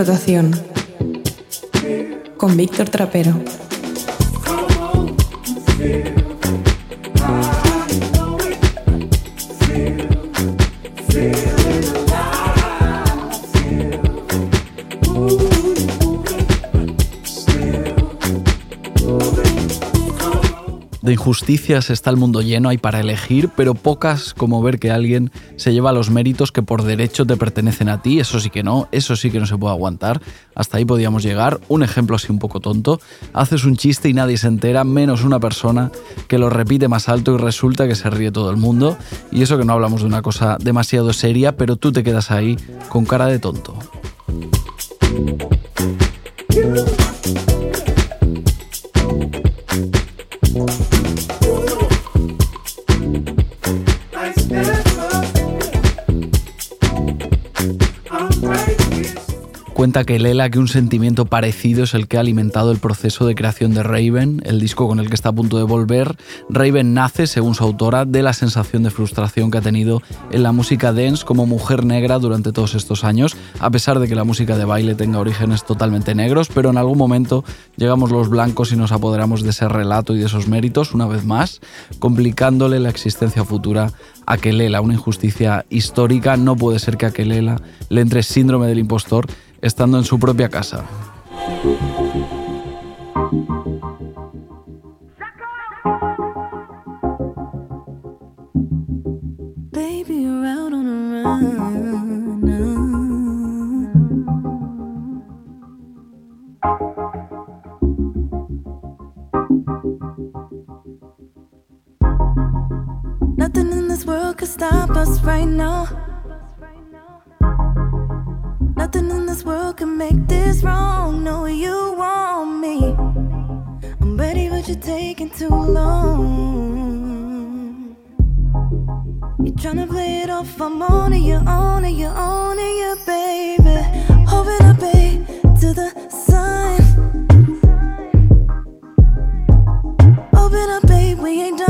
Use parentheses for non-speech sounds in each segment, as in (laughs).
Rotación con Víctor Trapero. Injusticias está el mundo lleno, hay para elegir, pero pocas como ver que alguien se lleva los méritos que por derecho te pertenecen a ti. Eso sí que no, eso sí que no se puede aguantar. Hasta ahí podíamos llegar. Un ejemplo así un poco tonto. Haces un chiste y nadie se entera, menos una persona que lo repite más alto y resulta que se ríe todo el mundo. Y eso que no hablamos de una cosa demasiado seria, pero tú te quedas ahí con cara de tonto. Cuenta que Lela que un sentimiento parecido es el que ha alimentado el proceso de creación de Raven, el disco con el que está a punto de volver. Raven nace, según su autora, de la sensación de frustración que ha tenido en la música dance como mujer negra durante todos estos años, a pesar de que la música de baile tenga orígenes totalmente negros, pero en algún momento llegamos los blancos y nos apoderamos de ese relato y de esos méritos, una vez más, complicándole la existencia futura a una injusticia histórica. No puede ser que a le entre síndrome del impostor estando en su propia casa. Too long. You're trying to play it off. I'm on it, you're on it, you're on it, you baby. Hovering up, babe, to the sun. Open up, babe, we ain't done.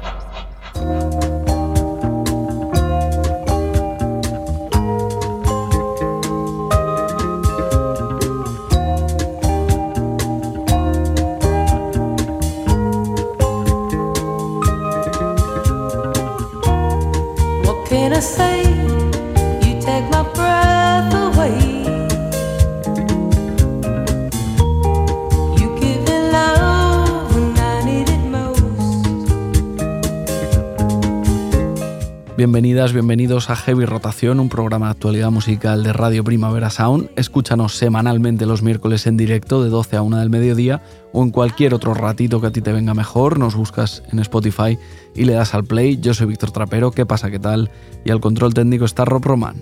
Bienvenidas, bienvenidos a Heavy Rotación, un programa de actualidad musical de Radio Primavera Sound. Escúchanos semanalmente los miércoles en directo de 12 a 1 del mediodía o en cualquier otro ratito que a ti te venga mejor. Nos buscas en Spotify y le das al play. Yo soy Víctor Trapero, ¿qué pasa? ¿Qué tal? Y al control técnico está Rob Roman.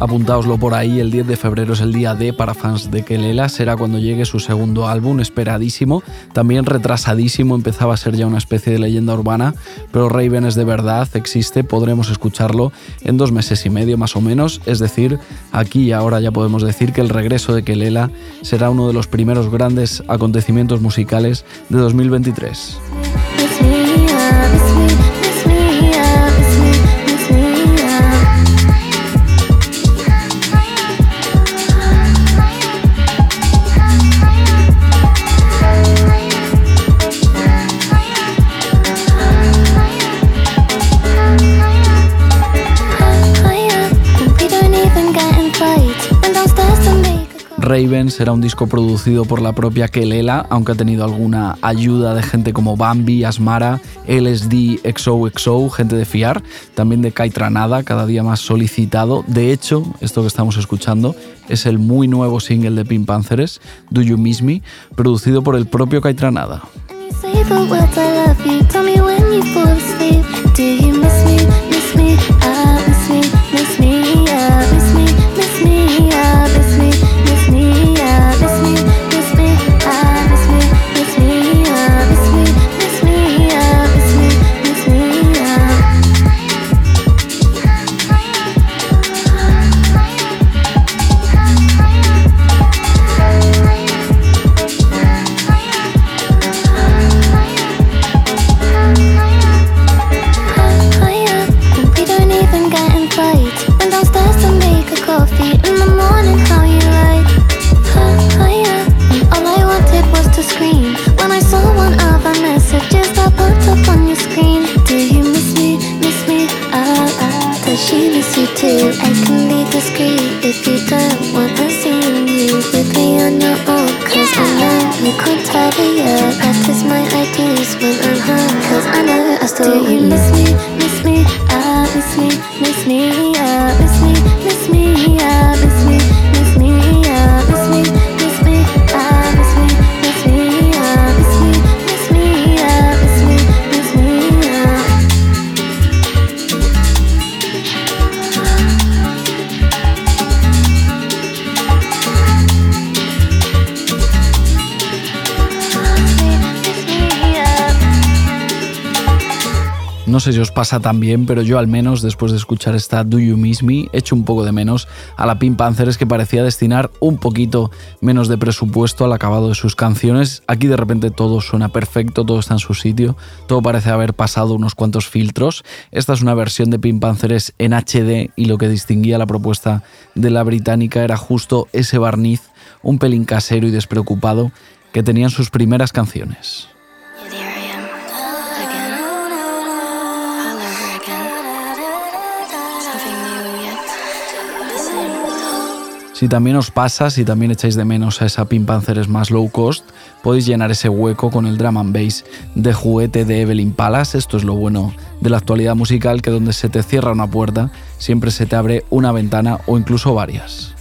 Apuntaoslo por ahí, el 10 de febrero es el día D para fans de Kelela, será cuando llegue su segundo álbum, esperadísimo, también retrasadísimo, empezaba a ser ya una especie de leyenda urbana, pero Raven es de verdad, existe, podremos escucharlo en dos meses y medio más o menos, es decir, aquí y ahora ya podemos decir que el regreso de Kelela será uno de los primeros grandes acontecimientos musicales de 2023. Raven será un disco producido por la propia Kelela, aunque ha tenido alguna ayuda de gente como Bambi, Asmara, LSD, XOXO, gente de fiar, también de Kai Tranada, cada día más solicitado. De hecho, esto que estamos escuchando es el muy nuevo single de Pink Panthers, Do You Miss Me, producido por el propio Kai Tranada. También, pero yo al menos después de escuchar esta Do You Miss Me, echo un poco de menos a la Pink Panthers que parecía destinar un poquito menos de presupuesto al acabado de sus canciones. Aquí de repente todo suena perfecto, todo está en su sitio, todo parece haber pasado unos cuantos filtros. Esta es una versión de Pink en HD y lo que distinguía la propuesta de la británica era justo ese barniz, un pelín casero y despreocupado que tenían sus primeras canciones. Si también os pasa, si también echáis de menos a esa Pink Panthers más low cost, podéis llenar ese hueco con el drum and bass de juguete de Evelyn Palace. Esto es lo bueno de la actualidad musical, que donde se te cierra una puerta, siempre se te abre una ventana o incluso varias.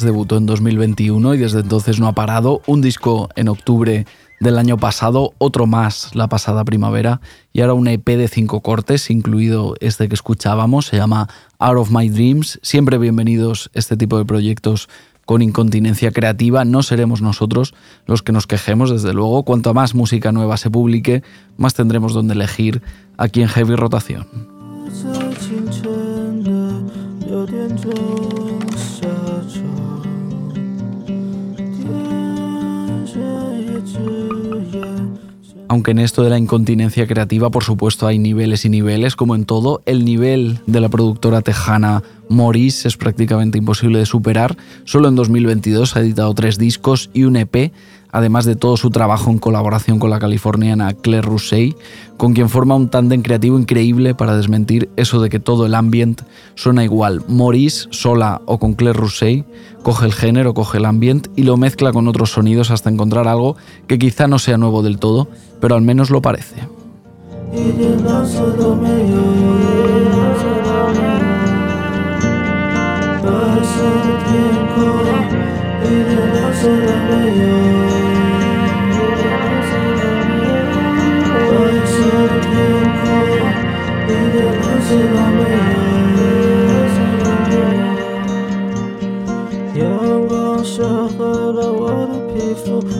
Debutó en 2021 y desde entonces no ha parado. Un disco en octubre del año pasado, otro más la pasada primavera y ahora un EP de cinco cortes, incluido este que escuchábamos, se llama Out of My Dreams. Siempre bienvenidos este tipo de proyectos con incontinencia creativa. No seremos nosotros los que nos quejemos, desde luego. Cuanto más música nueva se publique, más tendremos donde elegir aquí en Heavy Rotación. Aunque en esto de la incontinencia creativa, por supuesto, hay niveles y niveles, como en todo, el nivel de la productora tejana Maurice es prácticamente imposible de superar. Solo en 2022 ha editado tres discos y un EP, además de todo su trabajo en colaboración con la californiana Claire Rousseau, con quien forma un tándem creativo increíble para desmentir eso de que todo el ambiente suena igual. Maurice, sola o con Claire Rousseau, coge el género, coge el ambiente y lo mezcla con otros sonidos hasta encontrar algo que quizá no sea nuevo del todo, pero al menos lo parece.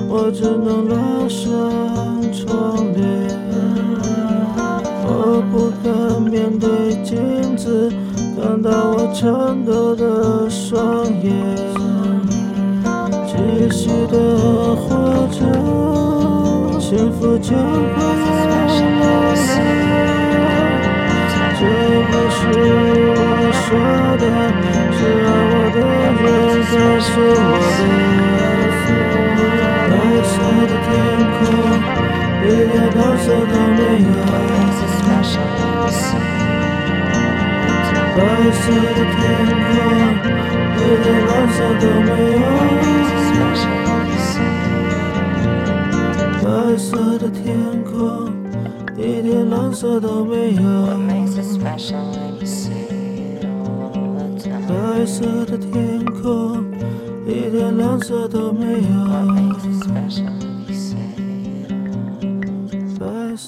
我只能拉上窗帘。我不敢面对镜子，看到我颤抖的双眼。继续的活着，幸福就会来。这不是我说的，是爱我的人告诉我的。一点蓝色都没有白色的天空，一点蓝色都没有。白色的天空一点蓝色都没有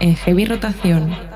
en heavy rotación.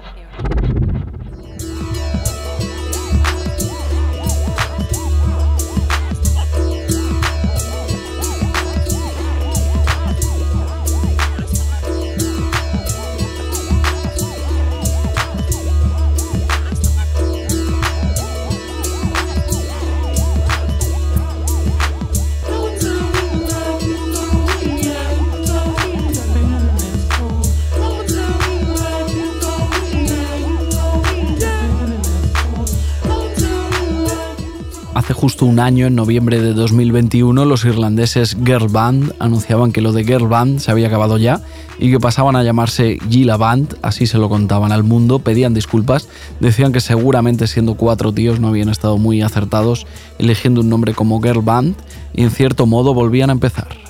Justo un año, en noviembre de 2021, los irlandeses Girl Band anunciaban que lo de Girl Band se había acabado ya y que pasaban a llamarse Gila Band, así se lo contaban al mundo, pedían disculpas, decían que seguramente siendo cuatro tíos no habían estado muy acertados eligiendo un nombre como Girl Band y en cierto modo volvían a empezar.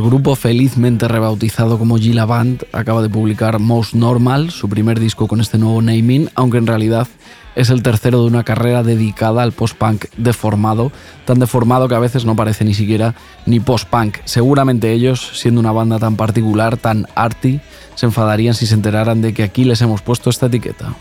Grupo felizmente rebautizado como Gila Band acaba de publicar Most Normal, su primer disco con este nuevo naming, aunque en realidad es el tercero de una carrera dedicada al post-punk deformado, tan deformado que a veces no parece ni siquiera ni post-punk. Seguramente ellos, siendo una banda tan particular, tan arty, se enfadarían si se enteraran de que aquí les hemos puesto esta etiqueta.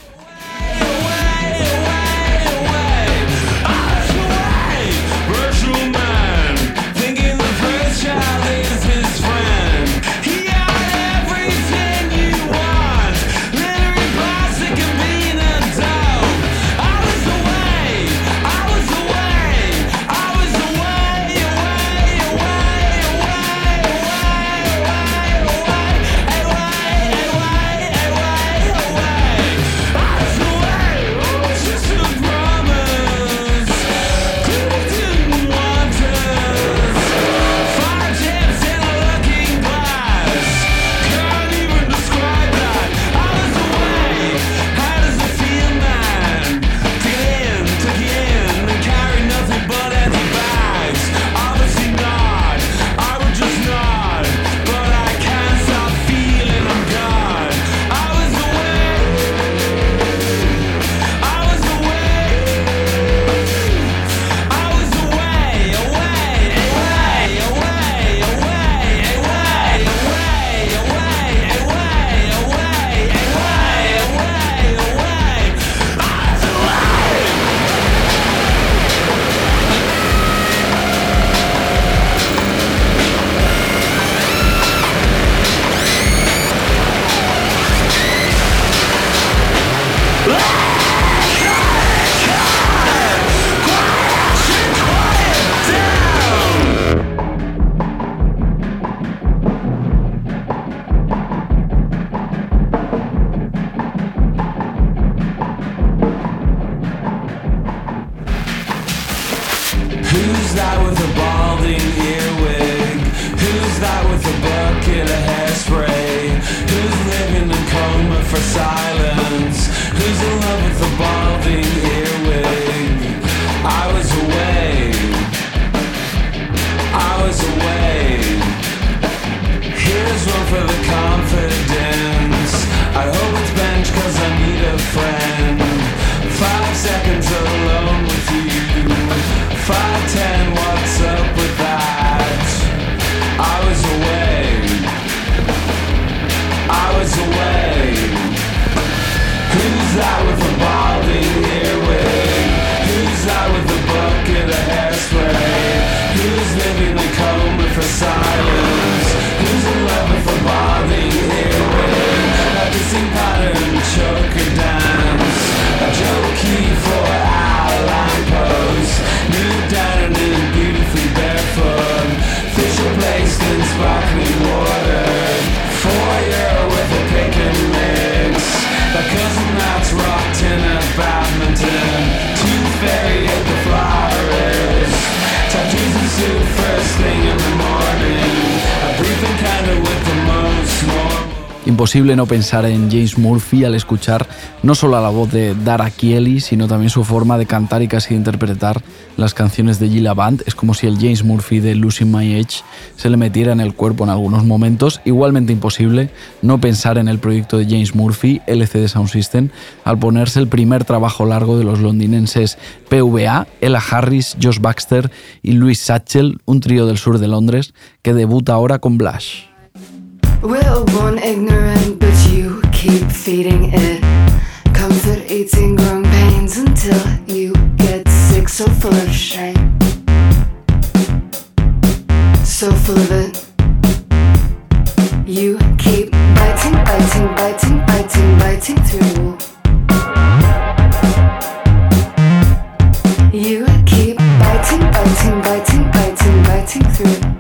Imposible no pensar en James Murphy al escuchar no solo la voz de Dara Kieli, sino también su forma de cantar y casi de interpretar las canciones de Gila Band. Es como si el James Murphy de Losing My Edge se le metiera en el cuerpo en algunos momentos. Igualmente imposible no pensar en el proyecto de James Murphy, LCD Sound System, al ponerse el primer trabajo largo de los londinenses PVA, Ella Harris, Josh Baxter y Louis Satchel, un trío del sur de Londres, que debuta ahora con Blush. We're born ignorant, but you keep feeding it. Comfort eating growing pains until you get sick, so full of shame. So full of it. You keep biting, biting, biting, biting, biting through. You keep biting, biting, biting, biting, biting through.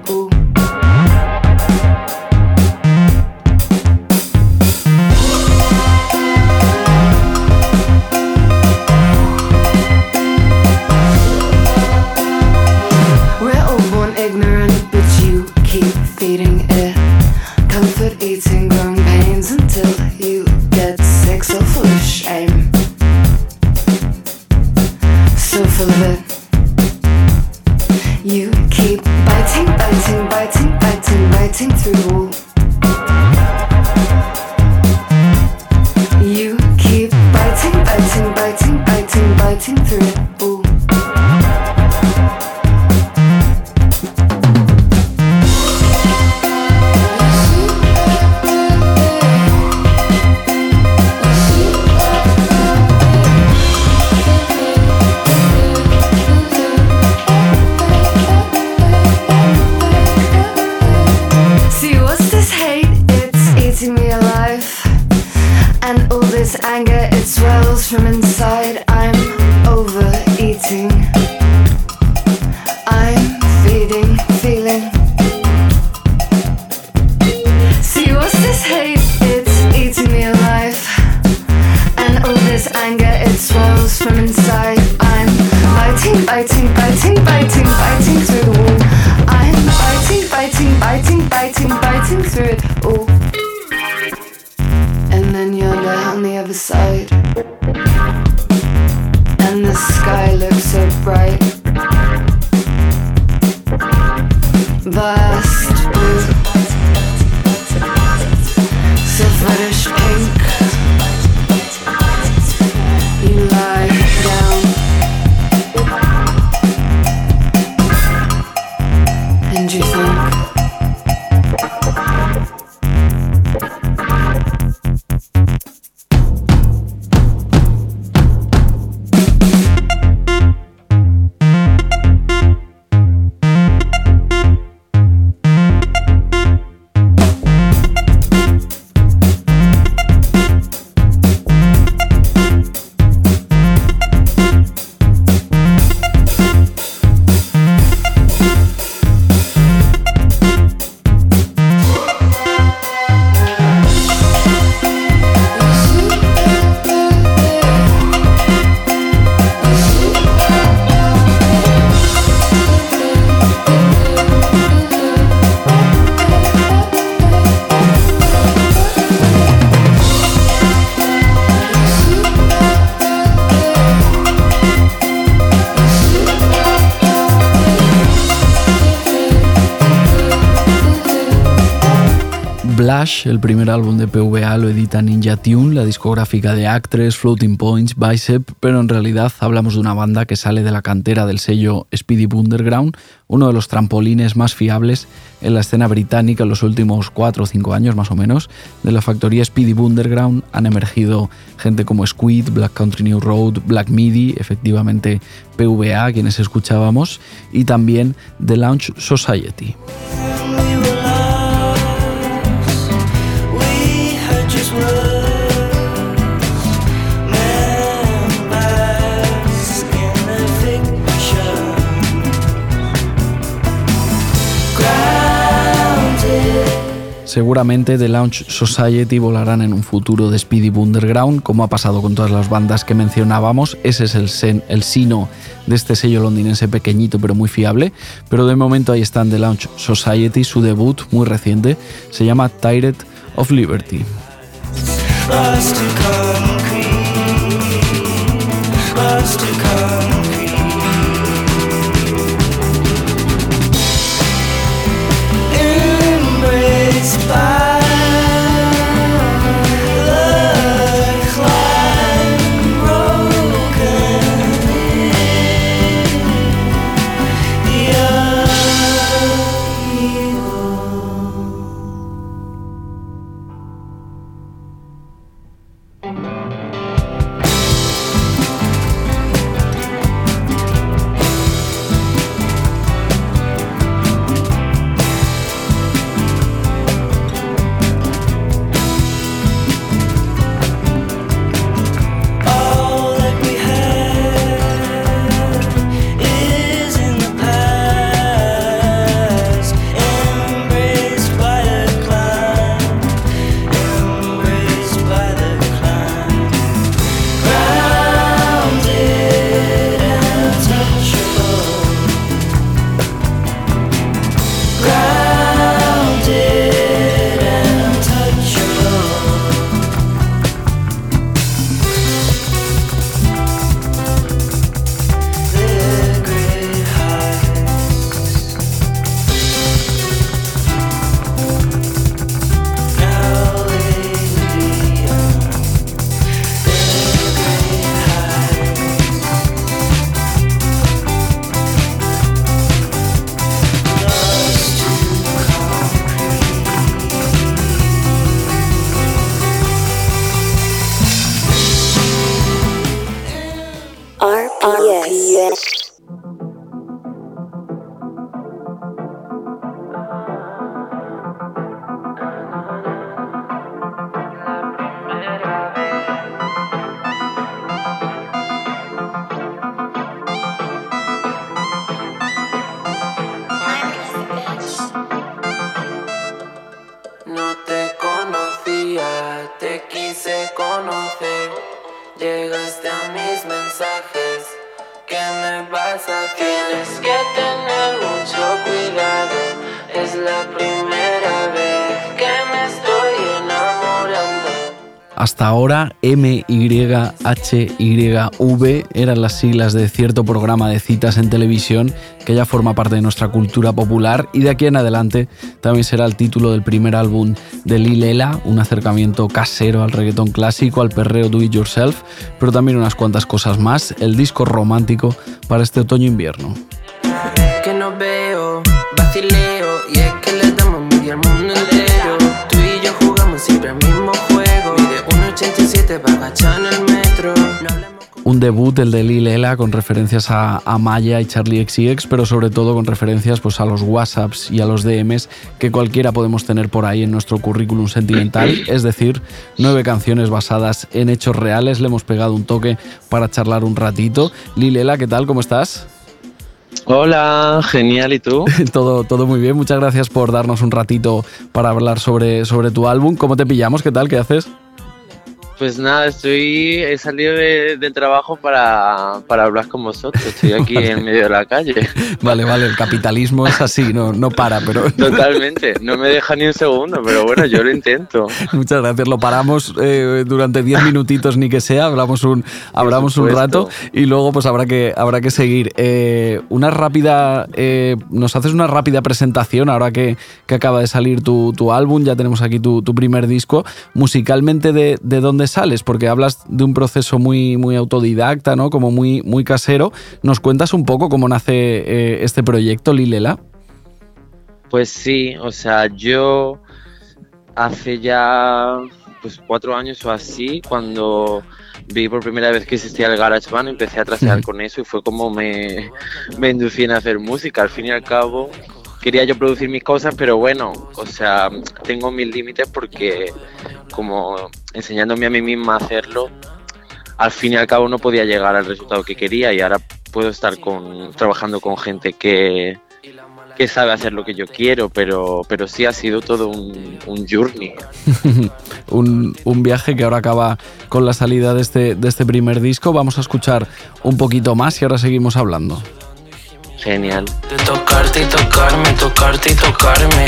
El primer álbum de PVA, lo edita Ninja Tune, la discográfica de Actress, Floating Points, Bicep, pero en realidad hablamos de una banda que sale de la cantera del sello Speedy Underground, uno de los trampolines más fiables en la escena británica en los últimos 4 o 5 años más o menos. De la factoría Speedy Underground han emergido gente como Squid, Black Country New Road, Black Midi, efectivamente PVA, quienes escuchábamos, y también The Launch Society. Seguramente The Launch Society volarán en un futuro de Speedy Underground, como ha pasado con todas las bandas que mencionábamos. Ese es el, sen, el sino de este sello londinense pequeñito pero muy fiable. Pero de momento ahí están The Launch Society, su debut muy reciente se llama Tired of Liberty. Hasta ahora MYHYV eran las siglas de cierto programa de citas en televisión que ya forma parte de nuestra cultura popular y de aquí en adelante también será el título del primer álbum de Lilela, un acercamiento casero al reggaetón clásico, al perreo do it yourself, pero también unas cuantas cosas más, el disco romántico para este otoño-invierno. 1.87 para agachar en el metro. No hablamos con- Un debut, el de Lil Ela, con referencias a, a Maya y Charlie XCX, pero sobre todo con referencias pues, a los WhatsApps y a los DMs que cualquiera podemos tener por ahí en nuestro currículum sentimental. Es decir, nueve canciones basadas en hechos reales. Le hemos pegado un toque para charlar un ratito. Lil Ela, ¿qué tal? ¿Cómo estás? Hola, genial, ¿y tú? (laughs) todo, todo muy bien. Muchas gracias por darnos un ratito para hablar sobre, sobre tu álbum. ¿Cómo te pillamos? ¿Qué tal? ¿Qué haces? Pues nada, estoy, he salido de- del trabajo para, para hablar con vosotros. Estoy (laughs) aquí en medio de la calle. Vale, vale, el capitalismo es así, no, no para, pero (laughs) Totalmente, no me deja ni un segundo, pero bueno, yo lo intento. (laughs) Muchas gracias. Lo paramos eh, durante 10 minutitos, ni que sea. Hablamos un, hablamos un rato y luego pues habrá que, habrá que seguir. Eh, una rápida, eh, nos haces una rápida presentación ahora que, que acaba de salir tu, tu álbum. Ya tenemos aquí tu, tu primer disco. Musicalmente, de, de dónde sales? Porque hablas de un proceso muy, muy autodidacta, ¿no? Como muy, muy casero. ¿Nos cuentas un poco cómo nace eh, este proyecto, Lilela? Pues sí, o sea, yo hace ya pues cuatro años o así, cuando vi por primera vez que existía el GarageBand, empecé a trastear Ujú. con eso y fue como me, me inducí en hacer música. Al fin y al cabo, quería yo producir mis cosas, pero bueno, o sea, tengo mis límites porque como enseñándome a mí misma a hacerlo, al fin y al cabo no podía llegar al resultado que quería y ahora puedo estar con, trabajando con gente que, que sabe hacer lo que yo quiero, pero, pero sí ha sido todo un, un journey. (laughs) un, un viaje que ahora acaba con la salida de este, de este primer disco. Vamos a escuchar un poquito más y ahora seguimos hablando. Genial. De tocarte y tocarme, tocarte y tocarme.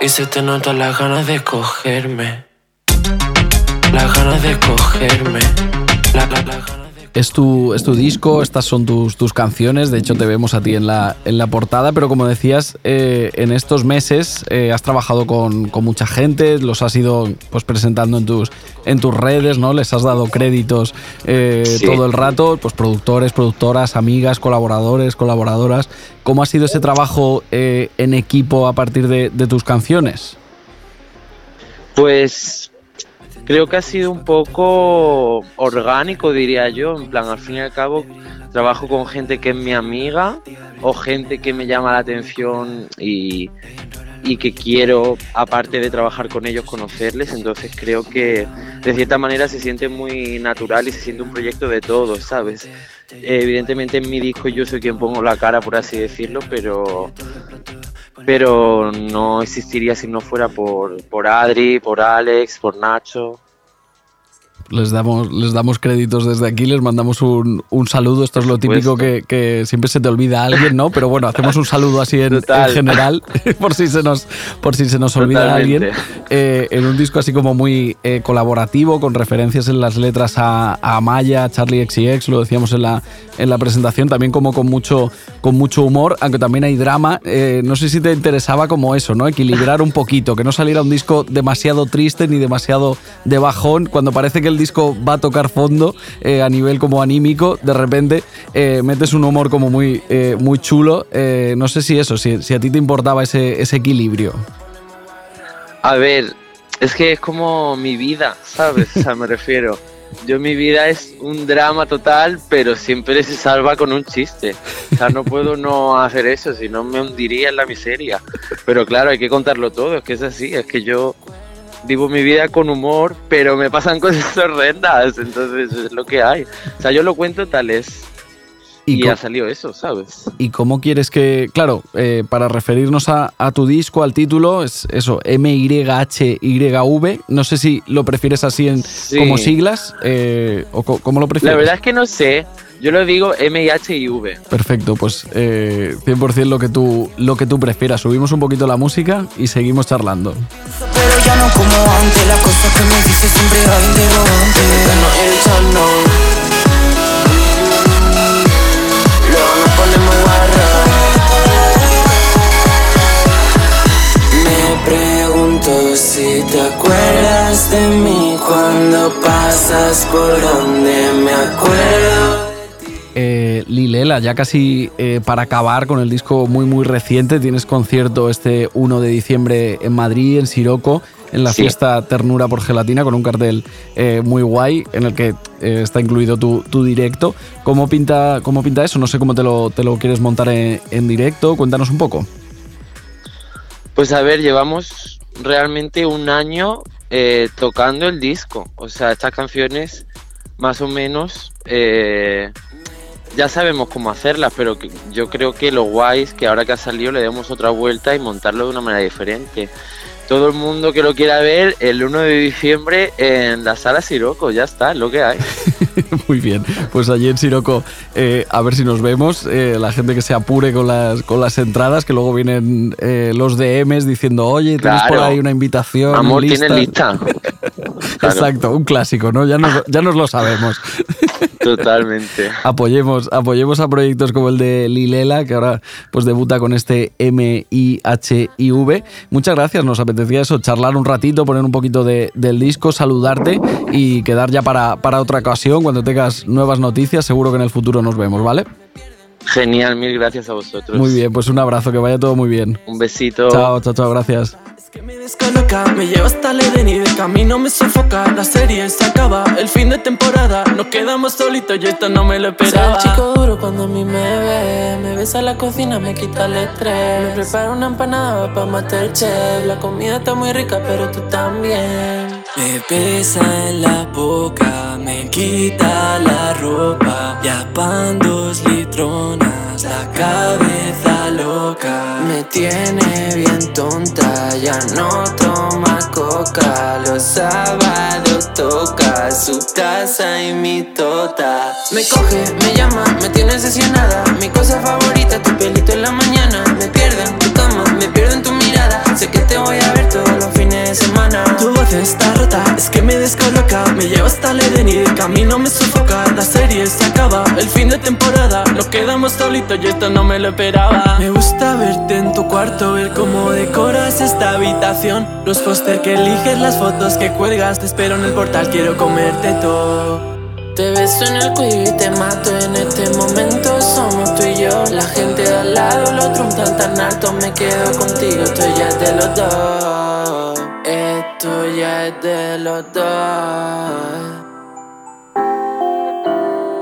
Y se te notan las ganas de cogerme. Las ganas de cogerme. La, la, Es tu, es tu disco, estas son tus, tus canciones, de hecho te vemos a ti en la, en la portada, pero como decías, eh, en estos meses eh, has trabajado con, con mucha gente, los has ido pues, presentando en tus, en tus redes, ¿no? Les has dado créditos eh, Sí. todo el rato, pues productores, productoras, amigas, colaboradores, colaboradoras. ¿Cómo ha sido ese trabajo en equipo a partir de, de tus canciones? Pues creo que ha sido un poco orgánico, diría yo. En plan, al fin y al cabo, trabajo con gente que es mi amiga o gente que me llama la atención y, y que quiero, aparte de trabajar con ellos, conocerles. Entonces creo que de cierta manera se siente muy natural y se siente un proyecto de todos, ¿sabes? Evidentemente en mi disco yo soy quien pongo la cara, por así decirlo, pero pero no existiría si no fuera por, por Adri, por Alex, por Nacho. Les damos, les damos créditos desde aquí, les mandamos un, un saludo. Esto es lo típico que, que siempre se te olvida a alguien, ¿no? Pero bueno, hacemos un saludo así en, general, (laughs) por si se nos, por si se nos olvida a alguien. Eh, en un disco así como muy eh, colaborativo, con referencias en las letras a, a Maya, a Charlie XCX, lo decíamos en la, en la presentación, también como con mucho, con mucho humor, aunque también hay drama. Eh, no sé si te interesaba como eso, ¿no? Equilibrar un poquito, que no saliera un disco demasiado triste ni demasiado de bajón, cuando parece que el disco va a tocar fondo eh, a nivel como anímico, de repente eh, metes un humor como muy, eh, muy chulo. No sé si eso, si, si a ti te importaba ese, ese equilibrio. A ver, es que es como mi vida, ¿sabes? O sea, me (laughs) refiero. Yo mi vida es un drama total, pero siempre se salva con un chiste. O sea, no puedo no hacer eso, si no me hundiría en la miseria. Pero claro, hay que contarlo todo, es que es así, es que yo vivo mi vida con humor, pero me pasan (laughs) cosas horrendas, entonces es lo que hay. O sea, yo lo cuento tal es. y, co- ha salido eso, ¿sabes? ¿Y cómo quieres que.? Claro, eh, para referirnos a, a tu disco, al título, es eso, M-Y-H-Y-V. No sé si lo prefieres así en, Sí. como siglas eh, o co- cómo lo prefieres. La verdad es que no sé. Yo lo digo M, H y V. Perfecto, pues eh, 100% lo que, tú, lo que tú prefieras. Subimos un poquito la música y seguimos charlando. Ya no como antes, las cosas que me dices siempre hay interrogante. Bueno, el no. Ponemos. Me pregunto si te acuerdas de mí cuando pasas por donde me acuerdo. Eh, Lilela, ya casi eh, para acabar con el disco muy muy reciente, tienes concierto este 1 de diciembre en Madrid, en Siroco, en la Sí. fiesta Ternura por Gelatina, con un cartel eh, muy guay en el que está incluido tu, tu directo. ¿Cómo pinta, ¿Cómo pinta eso? No sé cómo te lo, te lo quieres montar en, en directo, cuéntanos un poco. Pues a ver, llevamos realmente un año tocando el disco. O sea, estas canciones más o menos eh, ya sabemos cómo hacerlas, pero que- yo creo que lo guay es que ahora que ha salido le demos otra vuelta y montarlo de una manera diferente. Todo el mundo que lo quiera ver el 1 de diciembre en la sala Siroco, ya está, es lo que hay. (laughs) Muy bien, pues allí en Siroco eh, a ver si nos vemos. Eh, la gente que se apure con las, con las entradas, que luego vienen eh, los DMs diciendo, oye, tienes por Claro. ahí una invitación. Amor, lista?". tiene lista. (laughs) Claro, Exacto, un clásico, ¿no? Ya nos, ya nos lo sabemos. (laughs) totalmente. apoyemos, apoyemos a proyectos como el de Lilela, que ahora pues debuta con este M-I-H-I-V. Muchas gracias, nos apetecía eso, charlar un ratito, poner un poquito de- del disco, saludarte y quedar ya para, para otra ocasión, cuando tengas nuevas noticias, seguro que en el futuro nos vemos, ¿vale? Genial, mil gracias a vosotros. Muy bien, pues un abrazo, que vaya todo muy bien. Un besito. Chao, chao, chao, gracias. que me descoloca, me lleva hasta el Edén y de camino me sofoca. La serie se acaba, el fin de temporada. Nos quedamos solitos y esto no me lo esperaba. Soy el chico duro cuando a mí me ve. Me besa la cocina, me quita el estrés. Me prepara una empanada para Masterchef. La comida está muy rica, pero tú también. Me besa en la boca, me quita la ropa. Ya pan dos la cabeza loca. Me tiene bien tonta, ya no toma coca. Los sábados toca su taza y mi tota. Me coge, me llama, me tiene obsesionada. Mi cosa favorita, tu pelito en la mañana. Me pierdo en tu cama, me pierdo en tu mirada. Sé que te voy a ver todos los Tu voz está rota, es que me descoloca. Me lleva hasta el Edén y de camino me sofoca. La serie se acaba, el fin de temporada. Nos quedamos solitos y esto no me lo esperaba. Me gusta verte en tu cuarto, ver cómo decoras esta habitación. Los póster que eliges, las fotos que cuelgas. Te espero en el portal, quiero comerte todo. Te beso en el cuello y te mato en este momento La gente de al lado lo truncan tan alto Me quedo contigo, esto ya es de los dos. Esto ya es de los dos.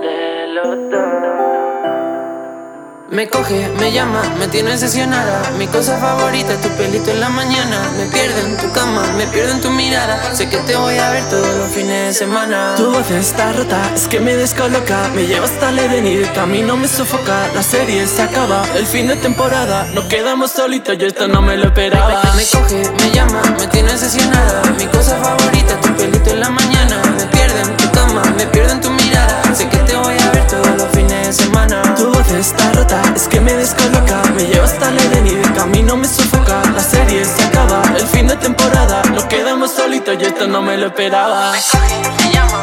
De los dos me coge, me llama, me tiene obsesionada Mi cosa favorita, tu pelito en la mañana Me pierdo en tu cama, me pierdo en tu mirada Sé que te voy a ver todos los fines de semana Tu voz está rota, es que me descoloca. Me lleva hasta el de camino me sofoca. La serie se acaba, el fin de temporada. Nos quedamos solitos y esto no me lo esperaba. Me coge, me llama, me tiene obsesionada Mi cosa favorita, tu pelito en la mañana Me pierdo en tu cama, me pierdo en tu mirada Sé que te voy Tu voz está rota, es que me descoloca. Me lleva hasta el Edén y de camino me sofoca. La serie se acaba, el fin de temporada. Nos quedamos solitos y esto no me lo esperaba. Me coge, me llama,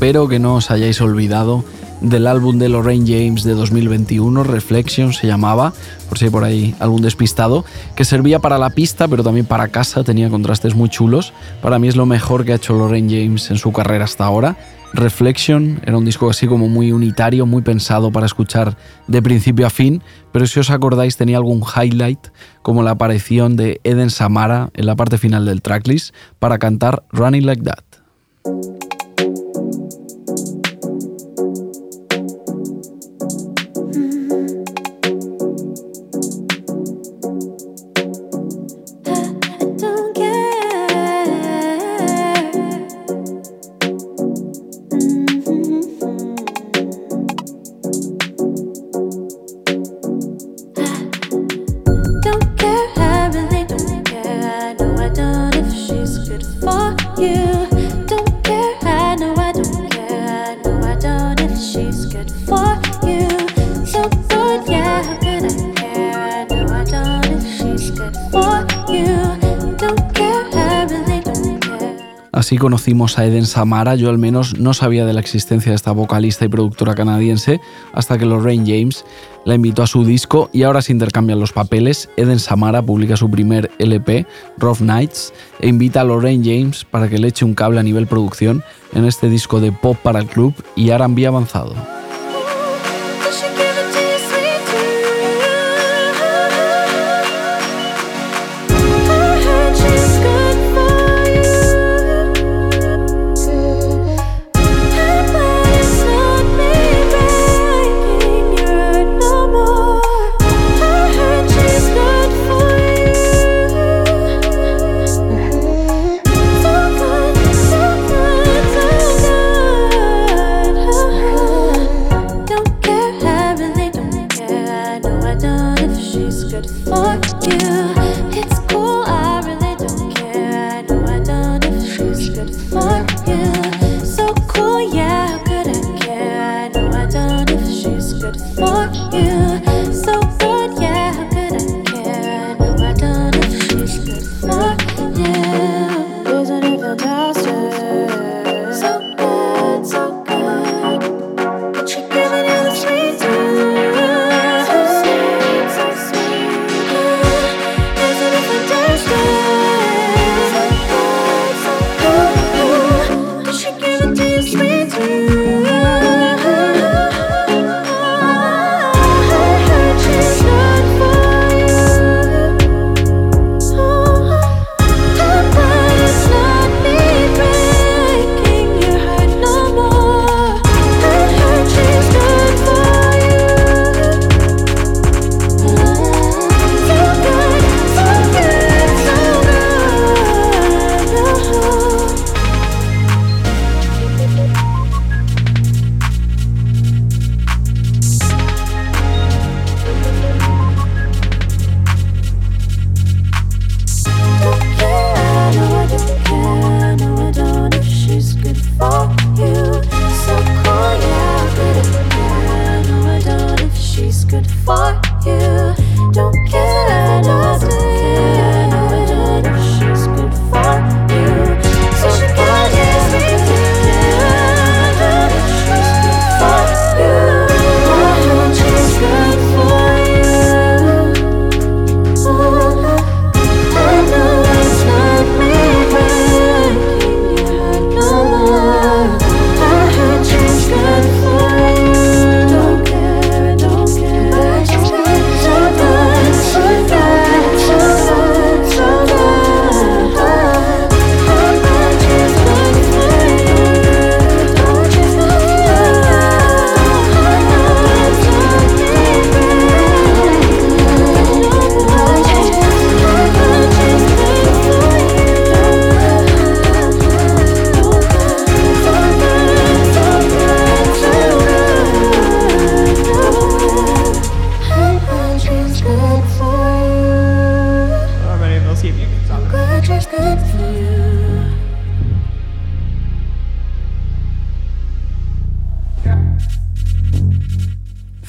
Espero que no os hayáis olvidado del álbum de Lorraine James de 2021, Reflection se llamaba, por si hay por ahí algún despistado, que servía para la pista pero también para casa, tenía contrastes muy chulos. Para mí es lo mejor que ha hecho Lorraine James en su carrera hasta ahora. Reflection era un disco así como muy unitario, muy pensado para escuchar de principio a fin, pero si os acordáis tenía algún highlight como la aparición de Eden Samara en la parte final del tracklist para cantar Running Like That. Así conocimos a Eden Samara, yo al menos no sabía de la existencia de esta vocalista y productora canadiense hasta que Lorraine James la invitó a su disco y ahora se intercambian los papeles. Eden Samara publica su primer LP, Rough Nights, e invita a Lorraine James para que le eche un cable a nivel producción en este disco de pop para el club y R&B avanzado.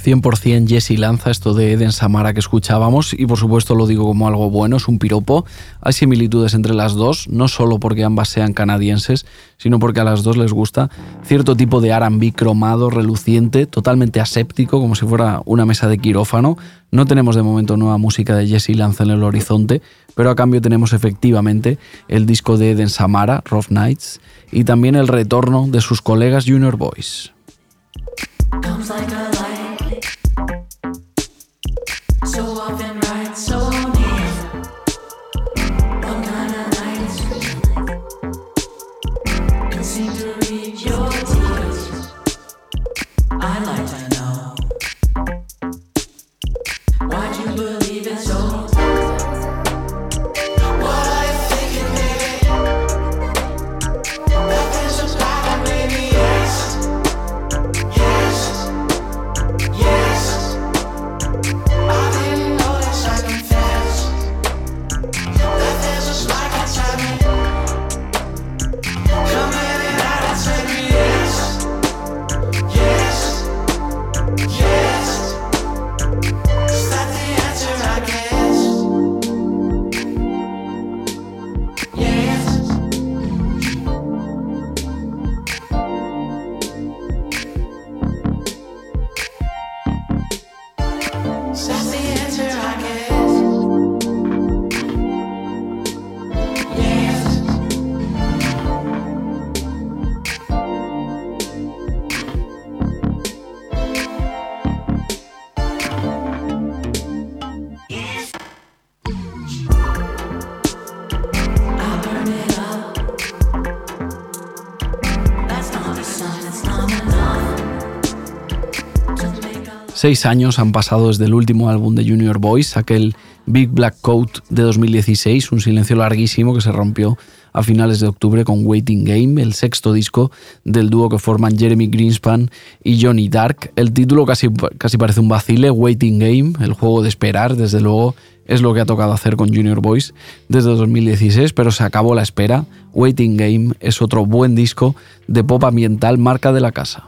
100% Jesse Lanza, esto de Eden Samara que escuchábamos, y por supuesto lo digo como algo bueno, es un piropo. Hay similitudes entre las dos, no solo porque ambas sean canadienses, sino porque a las dos les gusta cierto tipo de RB cromado, reluciente, totalmente aséptico, como si fuera una mesa de quirófano. No tenemos de momento nueva música de Jesse Lanza en el horizonte, pero a cambio tenemos efectivamente el disco de Eden Samara, Rough Nights, y también el retorno de sus colegas Junior Boys. Seis años han pasado desde el último álbum de Junior Boys, aquel Big Black Coat de 2016, un silencio larguísimo que se rompió a finales de octubre con Waiting Game, el sexto disco del dúo que forman Jeremy Greenspan y Johnny Dark. El título casi, parece un vacile, Waiting Game, el juego de esperar, desde luego es lo que ha tocado hacer con Junior Boys desde 2016, pero se acabó la espera. Waiting Game es otro buen disco de pop ambiental marca de la casa.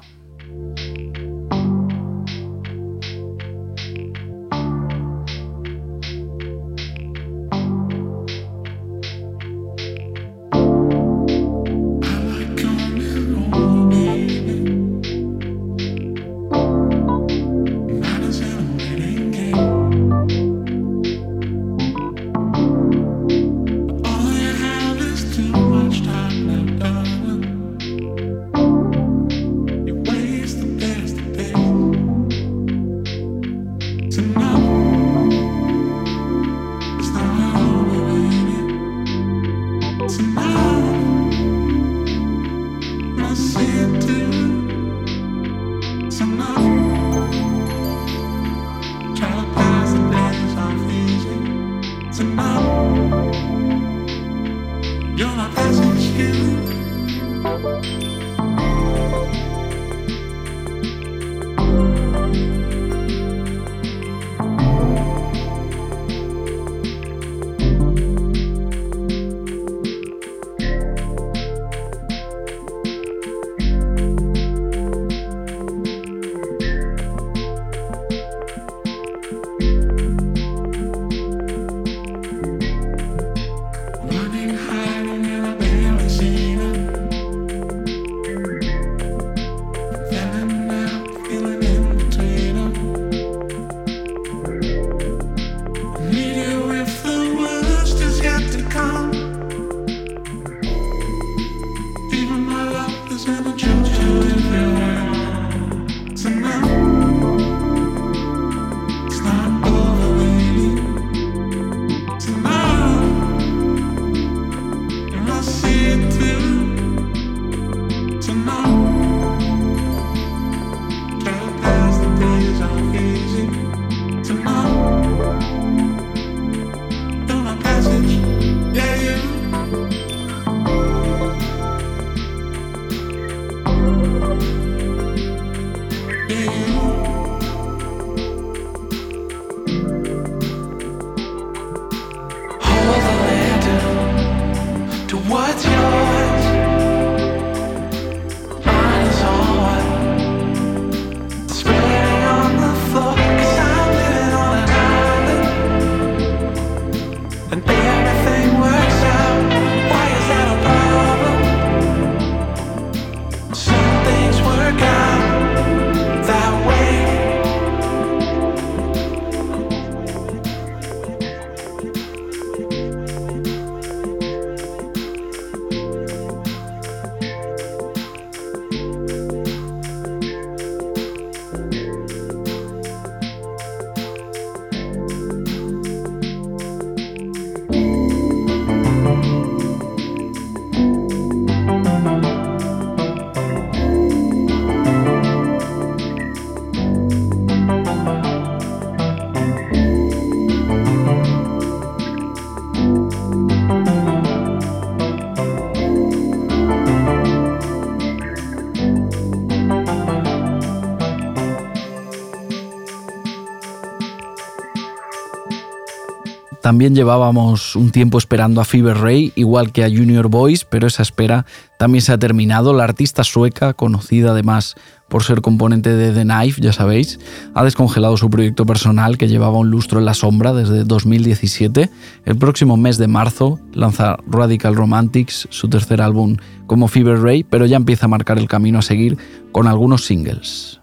También llevábamos un tiempo esperando a Fever Ray, igual que a Junior Boys, pero esa espera también se ha terminado. La artista sueca, conocida además por ser componente de The Knife, ya sabéis, ha descongelado su proyecto personal que llevaba un lustro en la sombra desde 2017. El próximo mes de marzo lanza Radical Romantics, su tercer álbum como Fever Ray, pero ya empieza a marcar el camino a seguir con algunos singles.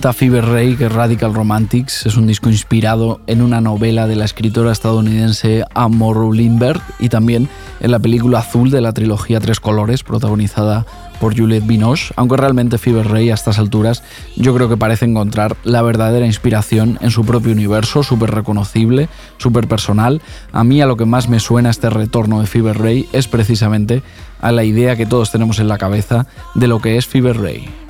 Cuenta Fever Ray que Radical Romantics es un disco inspirado en una novela de la escritora estadounidense Amor Lindbergh y también en la película Azul de la trilogía Tres Colores, protagonizada por Juliette Binoche, aunque realmente Fever Ray a estas alturas yo creo que parece encontrar la verdadera inspiración en su propio universo, súper reconocible, súper personal. A mí a lo que más me suena este retorno de Fever Ray es precisamente a la idea que todos tenemos en la cabeza de lo que es Fever Ray.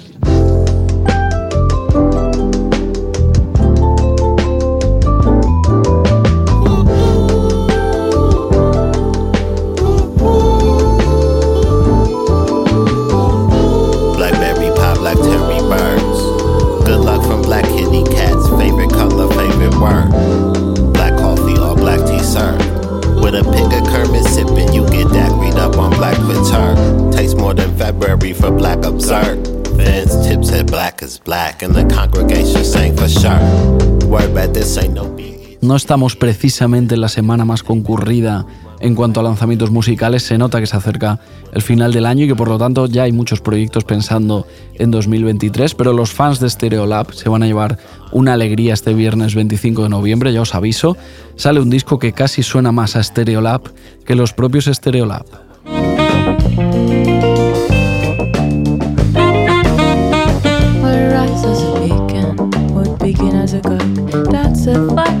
No estamos precisamente en la semana más concurrida en cuanto a lanzamientos musicales, se nota que se acerca el final del año y que por lo tanto ya hay muchos proyectos pensando en 2023, pero los fans de Stereolab se van a llevar una alegría este viernes 25 de noviembre, ya os aviso, sale un disco que casi suena más a Stereolab que los propios Stereolab. working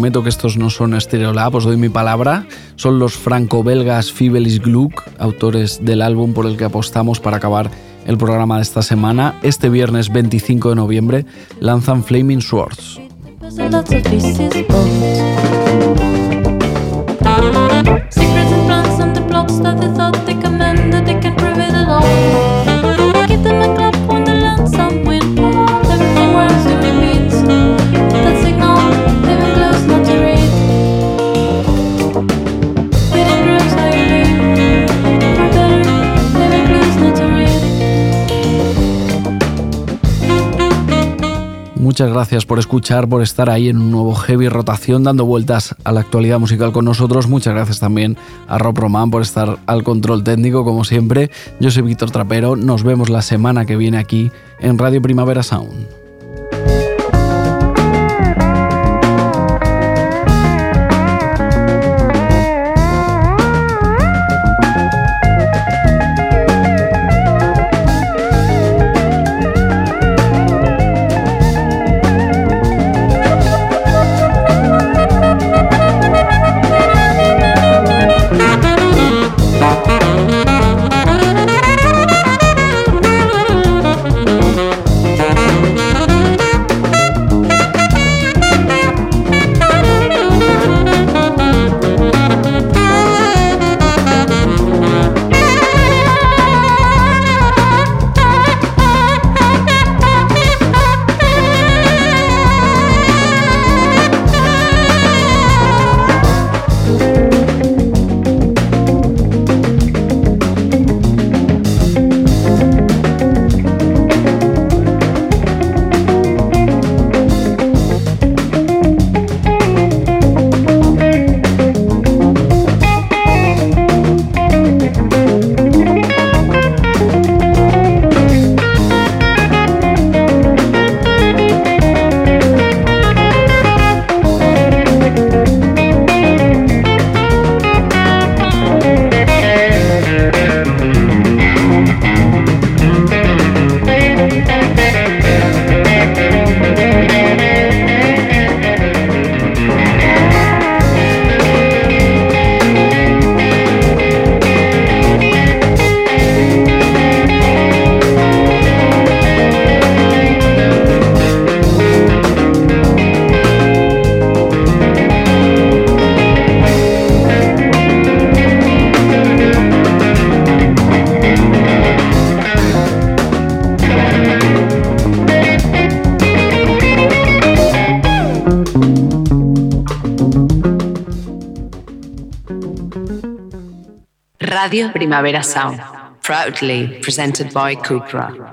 prometo que estos no son Stereolab, os doy mi palabra. Son los franco-belgas Fibelis Gluck, autores del álbum por el que apostamos para acabar el programa de esta semana. Este viernes 25 de noviembre lanzan Flaming Swords. Muchas gracias por escuchar, por estar ahí en un nuevo heavy rotación dando vueltas a la actualidad musical con nosotros. Muchas gracias también a Rob Roman por estar al control técnico como siempre. Yo soy Víctor Trapero, nos vemos la semana que viene aquí en Radio Primavera Sound. Radio Primavera Sound, proudly presented by Cupra.